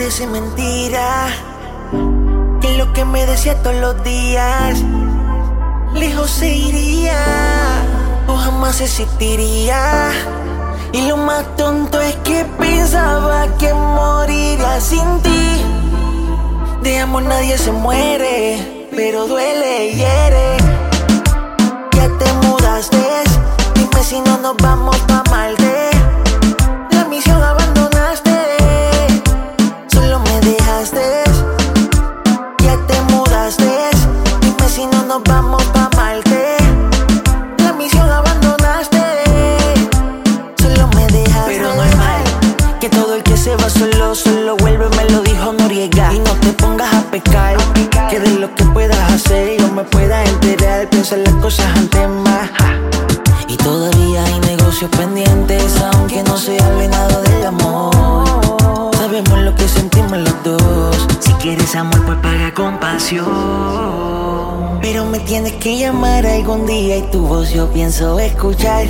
parece mentira. Que lo que me decía todos los días, lejos se iría o jamás existiría. Y lo más tonto es que pensaba que moriría sin ti. De amor nadie se muere, pero duele y hiere. Ya te mudaste, dime si no nos vamos solo, vuelve, me lo dijo Noriega. Y no te pongas a pecar, que de lo que puedas hacer yo me pueda enterar. Piensa en las cosas antes más. Y todavía hay negocios pendientes, aunque no se hable nada del amor. Sabemos lo que sentimos los dos. Si quieres amor, pues paga con pasión. Pero me tienes que llamar algún día y tu voz yo pienso escuchar.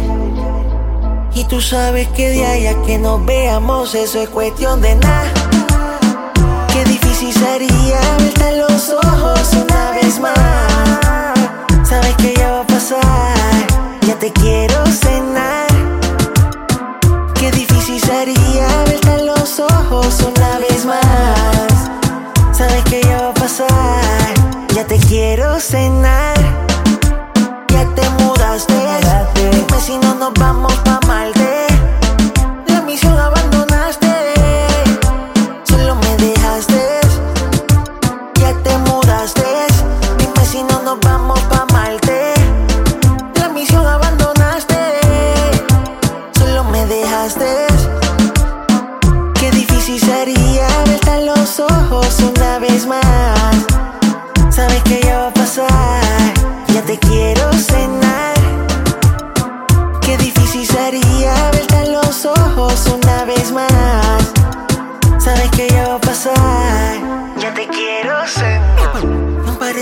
Y tú sabes que de ahí a que nos veamos, eso es cuestión de nada. Qué difícil sería verte los ojos una vez más. Sabes que ya va a pasar, ya te quiero cenar. Qué difícil sería verte los ojos una vez más. Sabes que ya va a pasar, ya te quiero cenar. Pa' Malde.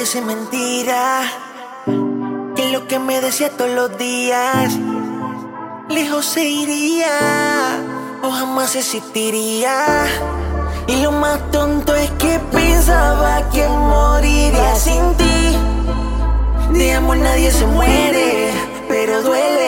Parece mentira que lo que me decía todos los días, lejos se iría o jamás existiría. Y lo más tonto es que pensaba que moriría sin ti. De amor nadie se muere, pero duele